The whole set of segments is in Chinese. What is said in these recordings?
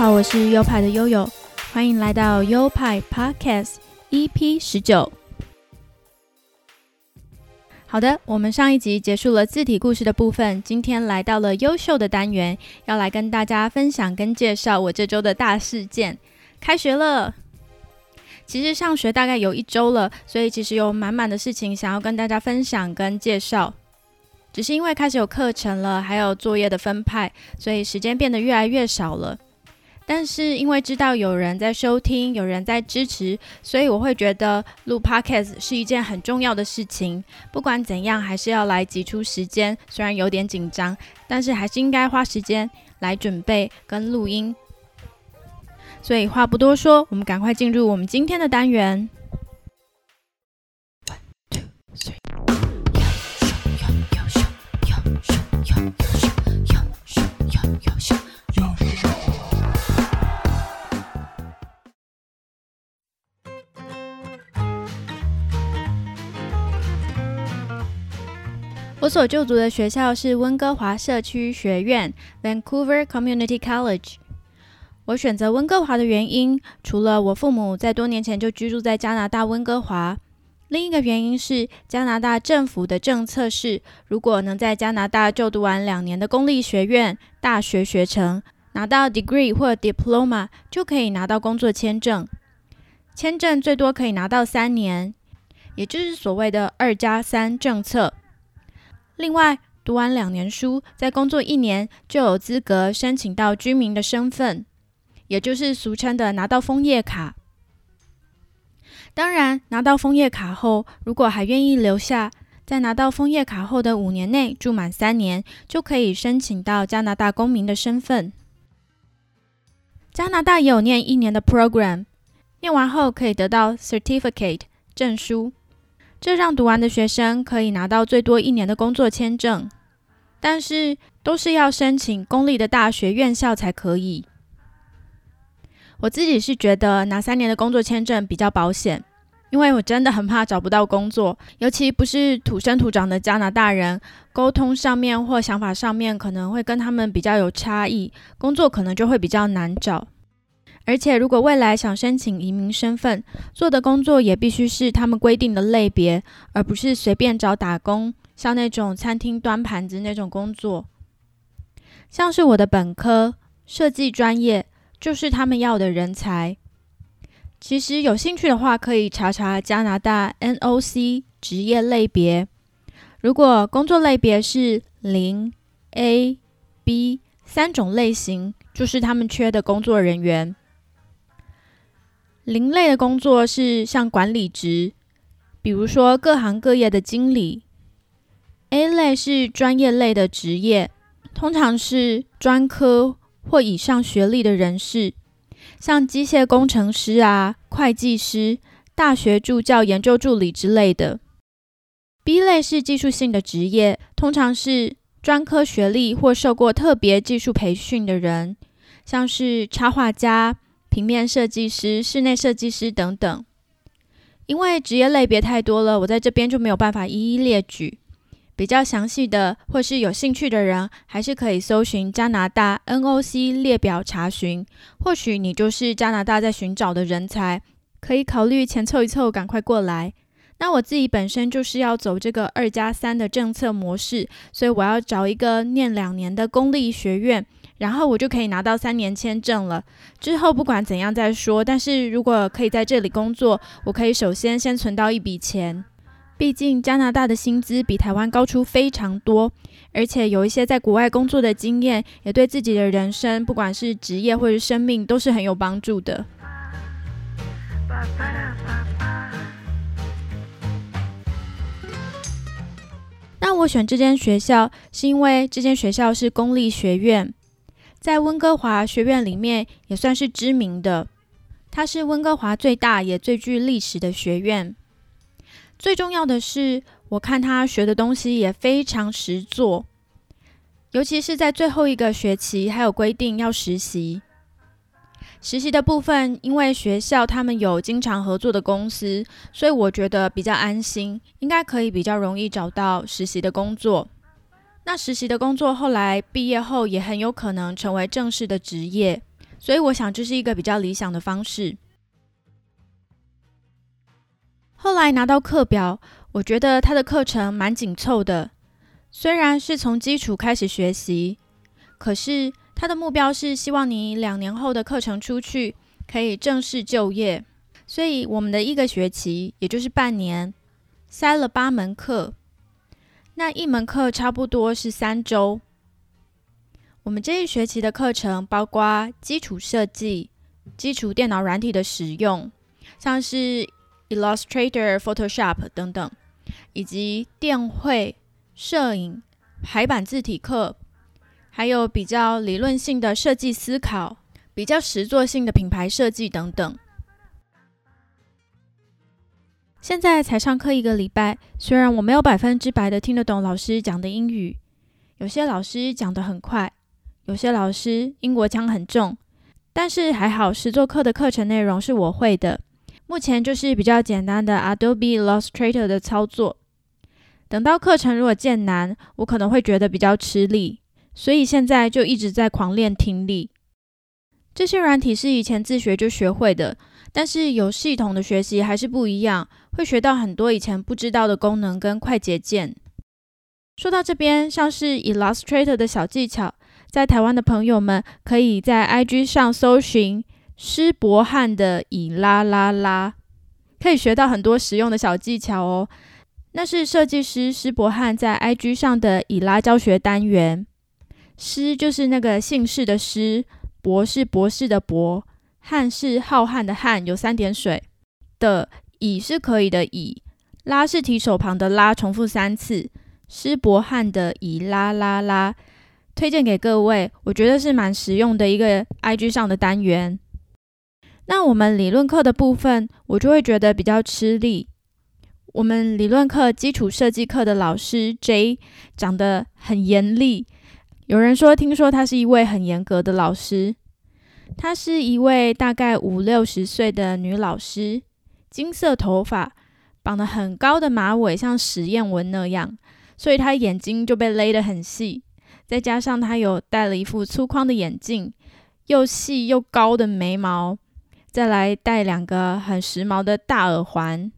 好，我是优派的悠悠，欢迎来到优派 Podcast EP 十九。好的，我们上一集结束了字体故事的部分，今天来到了优秀的单元，要来跟大家分享跟介绍我这周的大事件。开学了，其实上学大概有一周了，所以其实有满满的事情想要跟大家分享跟介绍。只是因为开始有课程了，还有作业的分派，所以时间变得越来越少了。但是因为知道有人在收听，有人在支持，所以我会觉得录 podcast 是一件很重要的事情。不管怎样，还是要来挤出时间，虽然有点紧张，但是还是应该花时间来准备跟录音。所以话不多说，我们赶快进入我们今天的单元。我所就读的学校是温哥华社区学院 （Vancouver Community College）。我选择温哥华的原因，除了我父母在多年前就居住在加拿大温哥华，另一个原因是加拿大政府的政策是，如果能在加拿大就读完两年的公立学院大学学程，拿到 degree 或 diploma，就可以拿到工作签证。签证最多可以拿到三年，也就是所谓的“二加三”政策。另外，读完两年书，再工作一年，就有资格申请到居民的身份，也就是俗称的拿到枫叶卡。当然，拿到枫叶卡后，如果还愿意留下，在拿到枫叶卡后的五年内住满三年，就可以申请到加拿大公民的身份。加拿大也有念一年的 program，念完后可以得到 certificate 证书。这让读完的学生可以拿到最多一年的工作签证，但是都是要申请公立的大学院校才可以。我自己是觉得拿三年的工作签证比较保险，因为我真的很怕找不到工作，尤其不是土生土长的加拿大人，沟通上面或想法上面可能会跟他们比较有差异，工作可能就会比较难找。而且，如果未来想申请移民身份，做的工作也必须是他们规定的类别，而不是随便找打工，像那种餐厅端盘子那种工作。像是我的本科设计专业，就是他们要的人才。其实有兴趣的话，可以查查加拿大 NOC 职业类别。如果工作类别是零、A、B 三种类型，就是他们缺的工作人员。零类的工作是像管理职，比如说各行各业的经理。A 类是专业类的职业，通常是专科或以上学历的人士，像机械工程师啊、会计师、大学助教、研究助理之类的。B 类是技术性的职业，通常是专科学历或受过特别技术培训的人，像是插画家。平面设计师、室内设计师等等，因为职业类别太多了，我在这边就没有办法一一列举。比较详细的，或是有兴趣的人，还是可以搜寻加拿大 NOC 列表查询。或许你就是加拿大在寻找的人才，可以考虑钱凑一凑，赶快过来。那我自己本身就是要走这个二加三的政策模式，所以我要找一个念两年的公立学院。然后我就可以拿到三年签证了。之后不管怎样再说。但是如果可以在这里工作，我可以首先先存到一笔钱。毕竟加拿大的薪资比台湾高出非常多，而且有一些在国外工作的经验，也对自己的人生，不管是职业或是生命，都是很有帮助的。那我选这间学校，是因为这间学校是公立学院。在温哥华学院里面也算是知名的，它是温哥华最大也最具历史的学院。最重要的是，我看他学的东西也非常实做，尤其是在最后一个学期，还有规定要实习。实习的部分，因为学校他们有经常合作的公司，所以我觉得比较安心，应该可以比较容易找到实习的工作。那实习的工作后来毕业后也很有可能成为正式的职业，所以我想这是一个比较理想的方式。后来拿到课表，我觉得他的课程蛮紧凑的，虽然是从基础开始学习，可是他的目标是希望你两年后的课程出去可以正式就业，所以我们的一个学期，也就是半年，塞了八门课，那一门课差不多是三周。我们这一学期的课程包括基础设计、基础电脑软体的使用，像是 Illustrator、Photoshop 等等，以及电绘、摄影、排版字体课，还有比较理论性的设计思考、比较实作性的品牌设计等等。现在才上课一个礼拜，虽然我没有百分之百的听得懂老师讲的英语，有些老师讲得很快。有些老师英国腔很重，但是还好，实作课的课程内容是我会的。目前就是比较简单的 Adobe Illustrator 的操作。等到课程如果渐难，我可能会觉得比较吃力，所以现在就一直在狂练听力。这些软体是以前自学就学会的，但是有系统的学习还是不一样，会学到很多以前不知道的功能跟快捷键。说到这边，像是 Illustrator 的小技巧。在台湾的朋友们，可以在 IG 上搜寻施伯汉的以啦啦啦，可以学到很多实用的小技巧哦。那是设计师施伯汉在 IG 上的以拉教学单元。施就是那个姓氏的施，博是博士的博，汉是浩瀚的瀚，有三点水的以是可以的以，拉是提手旁的拉，重复三次。施伯汉的以啦啦啦。推荐给各位，我觉得是蛮实用的一个 IG 上的单元。那我们理论课的部分，我就会觉得比较吃力。我们理论课基础设计课的老师 J 长得很严厉，有人说听说他是一位很严格的老师。她是一位大概五六十岁的女老师，金色头发，绑得很高的马尾，像实验纹那样，所以她眼睛就被勒得很细。再加上他有戴了一副粗框的眼镜，又细又高的眉毛，再来戴两个很时髦的大耳环，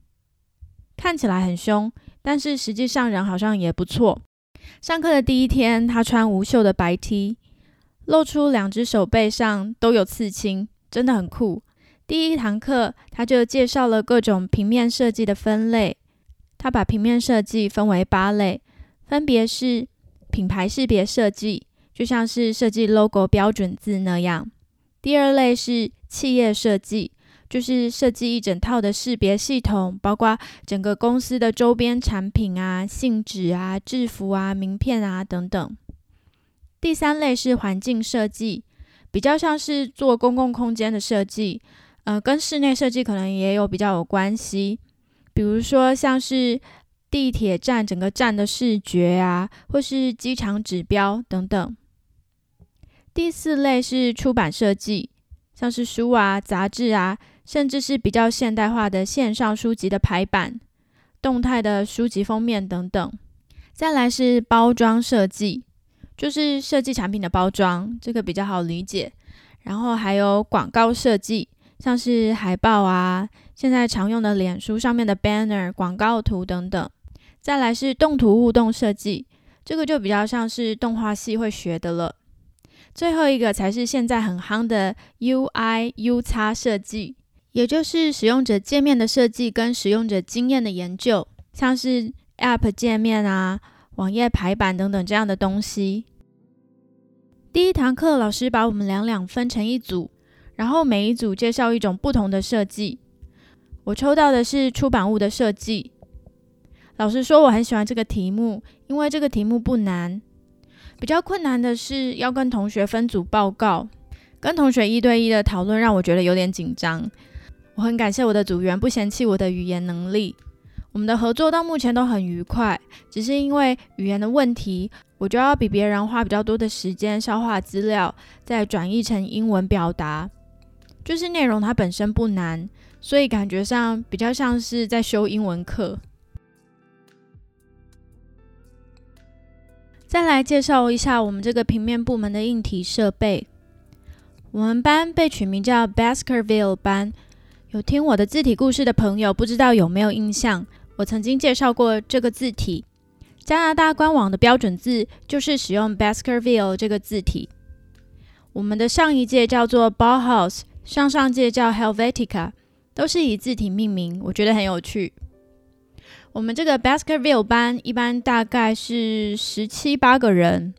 看起来很凶，但是实际上人好像也不错。上课的第一天，他穿无袖的白 T，露出两只手背上都有刺青，真的很酷。第一堂课，他就介绍了各种平面设计的分类，他把平面设计分为八类，分别是。品牌识别设计就像是设计 logo 标准字那样。第二类是企业设计，就是设计一整套的识别系统，包括整个公司的周边产品啊、信纸啊、制服啊、名片啊等等。第三类是环境设计，比较像是做公共空间的设计，呃，跟室内设计可能也有比较有关系，比如说像是。地铁站整个站的视觉啊，或是机场指标等等。第四类是出版设计，像是书啊、杂志啊，甚至是比较现代化的线上书籍的排版、动态的书籍封面等等。再来是包装设计，就是设计产品的包装，这个比较好理解。然后还有广告设计，像是海报啊，现在常用的脸书上面的 banner 广告图等等。再来是动图互动设计，这个就比较像是动画系会学的了。最后一个才是现在很夯的 UI U 叉设计，也就是使用者界面的设计跟使用者经验的研究，像是 App 界面啊、网页排版等等这样的东西。第一堂课，老师把我们两两分成一组，然后每一组介绍一种不同的设计。我抽到的是出版物的设计。老实说我很喜欢这个题目，因为这个题目不难。比较困难的是要跟同学分组报告，跟同学一对一的讨论让我觉得有点紧张。我很感谢我的组员不嫌弃我的语言能力，我们的合作到目前都很愉快。只是因为语言的问题，我就要比别人花比较多的时间消化资料，再转译成英文表达。就是内容它本身不难，所以感觉上比较像是在修英文课。再来介绍一下我们这个平面部门的硬体设备。我们班被取名叫 Baskerville 班。有听我的字体故事的朋友，不知道有没有印象？我曾经介绍过这个字体。加拿大官网的标准字就是使用 Baskerville 这个字体。我们的上一届叫做 Bauhaus，上上届叫 Helvetica，都是以字体命名，我觉得很有趣。我们这个 Baskerville 班一般大概是十七八个人。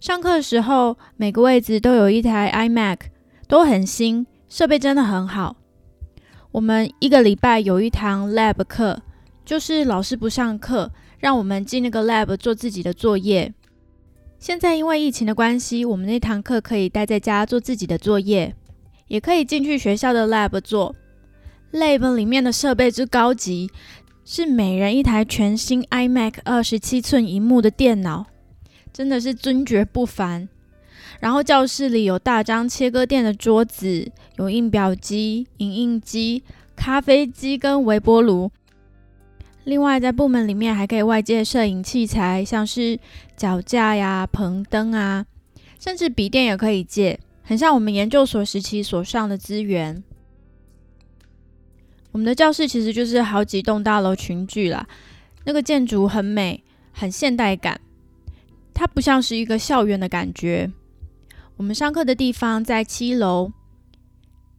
上课的时候，每个位置都有一台 iMac，都很新，设备真的很好。我们一个礼拜有一堂 lab 课，就是老师不上课，让我们进那个 lab 做自己的作业。现在因为疫情的关系，我们那堂课可以待在家做自己的作业，也可以进去学校的 lab 做。lab 里面的设备之高级，是每人一台全新 iMac 二十七寸荧幕的电脑，真的是尊爵不凡。然后教室里有大张切割垫的桌子，有印表机、影印机、咖啡机跟微波炉。另外，在部门里面还可以外借摄影器材，像是脚架呀、棚灯啊，甚至笔电也可以借，很像我们研究所时期所上的资源。我们的教室其实就是好几栋大楼群聚啦，那个建筑很美，很现代感，它不像是一个校园的感觉。我们上课的地方在七楼，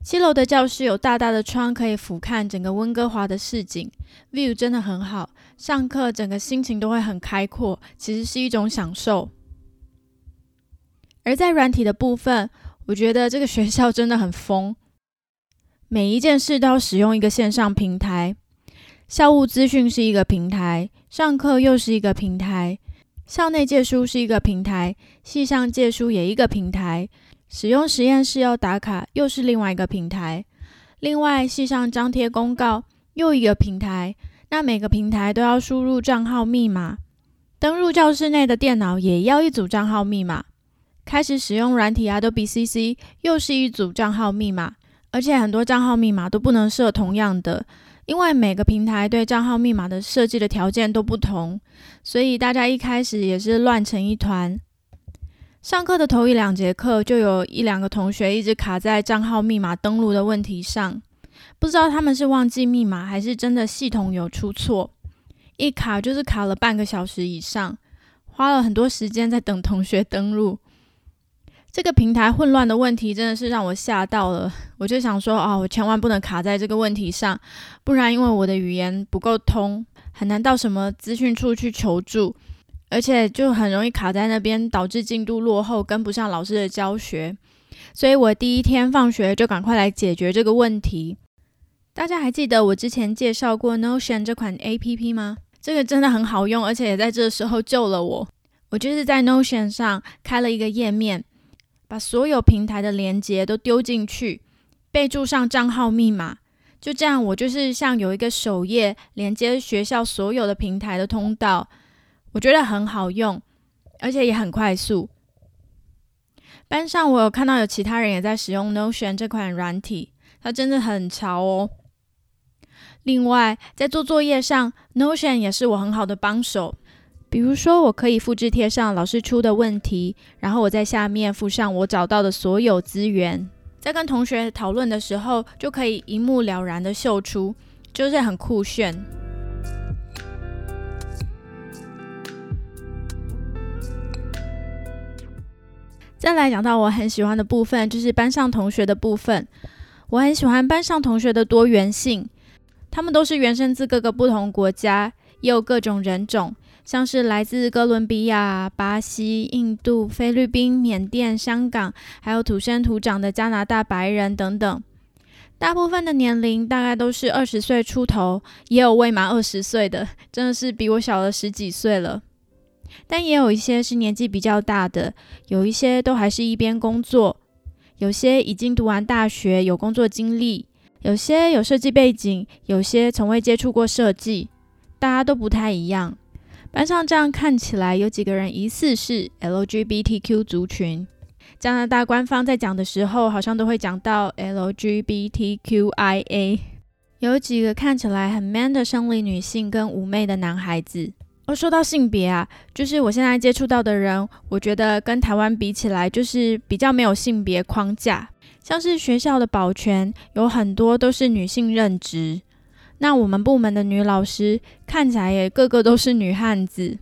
七楼的教室有大大的窗，可以俯瞰整个温哥华的市景，view 真的很好。上课整个心情都会很开阔，其实是一种享受。而在软体的部分，我觉得这个学校真的很疯，每一件事都要使用一个线上平台，校务资讯是一个平台，上课又是一个平台。校内借书是一个平台，系上借书也一个平台，使用实验室要打卡又是另外一个平台。另外，系上张贴公告又一个平台，那每个平台都要输入账号密码。登入教室内的电脑也要一组账号密码。开始使用软体 Adobe CC 又是一组账号密码，而且很多账号密码都不能设同样的。因为每个平台对账号密码的设计的条件都不同，所以大家一开始也是乱成一团。上课的头一两节课，就有一两个同学一直卡在账号密码登录的问题上，不知道他们是忘记密码，还是真的系统有出错。一卡就是卡了半个小时以上，花了很多时间在等同学登录。这个平台混乱的问题真的是让我吓到了，我就想说啊，我千万不能卡在这个问题上，不然因为我的语言不够通，很难到什么资讯处去求助，而且就很容易卡在那边，导致进度落后，跟不上老师的教学。所以我第一天放学就赶快来解决这个问题。大家还记得我之前介绍过 Notion 这款 APP 吗？这个真的很好用，而且也在这时候救了我。我就是在 Notion 上开了一个页面。把所有平台的连接都丢进去，备注上账号密码，就这样，我就是像有一个首页连接学校所有的平台的通道，我觉得很好用，而且也很快速。班上我有看到有其他人也在使用 Notion 这款软体，它真的很潮哦。另外，在做作业上，Notion 也是我很好的帮手。比如说，我可以复制贴上老师出的问题，然后我在下面附上我找到的所有资源，在跟同学讨论的时候，就可以一目了然的秀出，就是很酷炫。再来讲到我很喜欢的部分，就是班上同学的部分。我很喜欢班上同学的多元性，他们都是原生自各个不同国家，也有各种人种。像是来自哥伦比亚、巴西、印度、菲律宾、缅甸、香港，还有土生土长的加拿大白人等等，大部分的年龄大概都是二十岁出头，也有未满二十岁的，真的是比我小了十几岁了。但也有一些是年纪比较大的，有一些都还是一边工作，有些已经读完大学有工作经历，有些有设计背景，有些从未接触过设计，大家都不太一样。班上这样看起来，有几个人疑似是 LGBTQ 族群。加拿大官方在讲的时候，好像都会讲到 LGBTQIA。有几个看起来很 man 的生理女性跟妩媚的男孩子。而说到性别啊，就是我现在接触到的人，我觉得跟台湾比起来，就是比较没有性别框架。像是学校的保全有很多都是女性任职，那我们部门的女老师看起来也个个都是女汉子。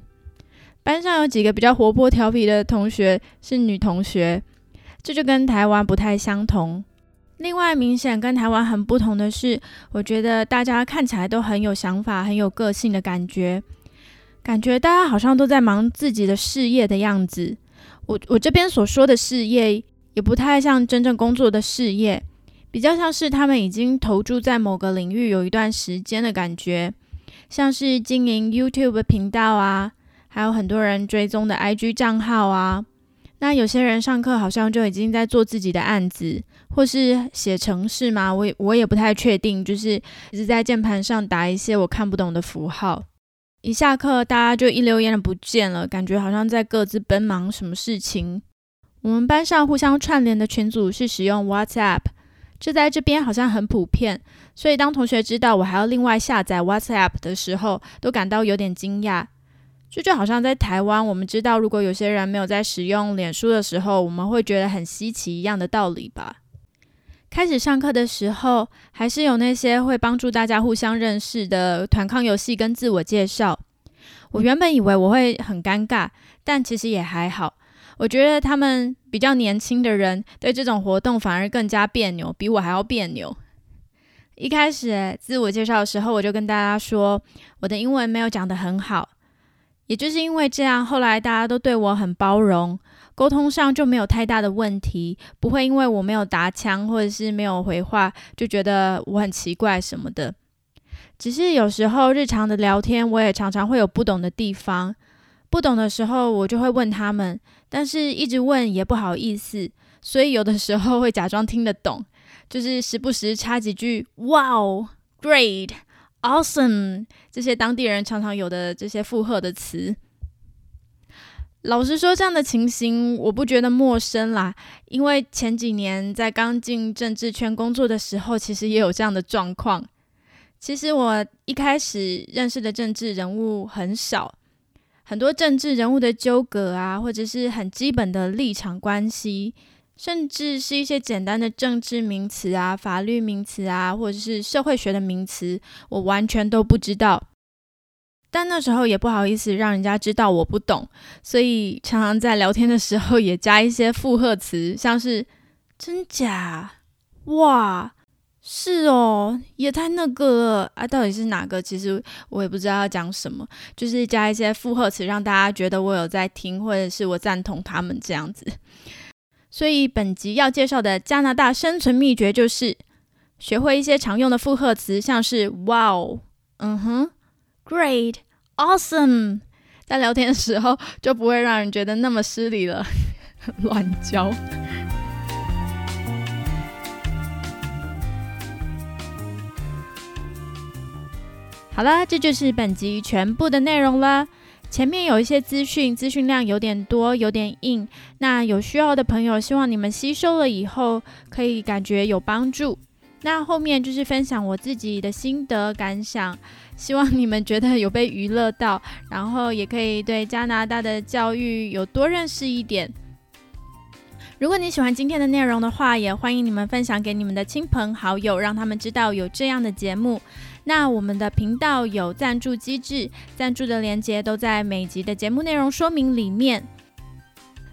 班上有几个比较活泼调皮的同学是女同学，这就跟台湾不太相同。另外，明显跟台湾很不同的是，我觉得大家看起来都很有想法、很有个性的感觉，感觉大家好像都在忙自己的事业的样子。我我这边所说的事业，也不太像真正工作的事业，比较像是他们已经投注在某个领域有一段时间的感觉，像是经营 YouTube 频道啊，还有很多人追踪的 IG 账号啊。那有些人上课好像就已经在做自己的案子，或是写程式嘛，我也我也不太确定，就是一直在键盘上打一些我看不懂的符号。一下课，大家就一溜烟的不见了，感觉好像在各自奔忙什么事情。我们班上互相串联的群组是使用 WhatsApp，这在这边好像很普遍，所以当同学知道我还要另外下载 WhatsApp 的时候，都感到有点惊讶。这就好像在台湾，我们知道如果有些人没有在使用脸书的时候，我们会觉得很稀奇一样的道理吧。开始上课的时候，还是有那些会帮助大家互相认识的团抗游戏跟自我介绍。我原本以为我会很尴尬，但其实也还好。我觉得他们比较年轻的人对这种活动反而更加别扭，比我还要别扭。一开始自我介绍的时候，我就跟大家说，我的英文没有讲得很好。也就是因为这样，后来大家都对我很包容，沟通上就没有太大的问题，不会因为我没有答腔或者是没有回话，就觉得我很奇怪什么的。只是有时候日常的聊天，我也常常会有不懂的地方，不懂的时候我就会问他们，但是一直问也不好意思，所以有的时候会假装听得懂，就是时不时插几句“哇哦，great”。Awesome！这些当地人常常有的这些附和的词，老实说，这样的情形我不觉得陌生啦。因为前几年在刚进政治圈工作的时候，其实也有这样的状况。其实我一开始认识的政治人物很少，很多政治人物的纠葛啊，或者是很基本的立场关系。甚至是一些简单的政治名词啊、法律名词啊，或者是社会学的名词，我完全都不知道。但那时候也不好意思让人家知道我不懂，所以常常在聊天的时候也加一些附和词，像是“真假”“哇”“是哦”“也太那个了”啊，到底是哪个？其实我也不知道要讲什么，就是加一些附和词，让大家觉得我有在听，或者是我赞同他们这样子。所以本集要介绍的加拿大生存秘诀就是学会一些常用的复合词，像是 “wow”、“嗯哼”、“great”、“awesome”，在聊天的时候就不会让人觉得那么失礼了。乱教。好了，这就是本集全部的内容了。前面有一些资讯，资讯量有点多，有点硬。那有需要的朋友，希望你们吸收了以后可以感觉有帮助。那后面就是分享我自己的心得感想，希望你们觉得有被娱乐到，然后也可以对加拿大的教育有多认识一点。如果你喜欢今天的内容的话，也欢迎你们分享给你们的亲朋好友，让他们知道有这样的节目。那我们的频道有赞助机制，赞助的链接都在每集的节目内容说明里面。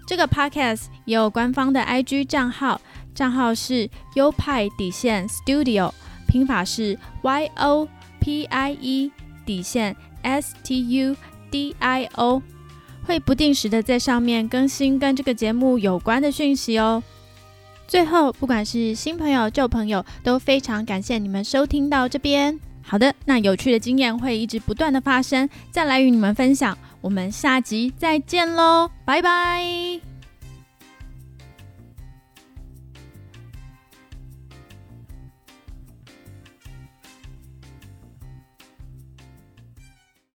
这个 podcast 也有官方的 IG 账号，账号是优派底线 Studio，拼法是 Y O P I E 底线 S T U D I O，会不定时的在上面更新跟这个节目有关的讯息哦。最后，不管是新朋友旧朋友，都非常感谢你们收听到这边。好的，那有趣的经验会一直不断的发生，再来与你们分享。我们下集再见喽，拜拜。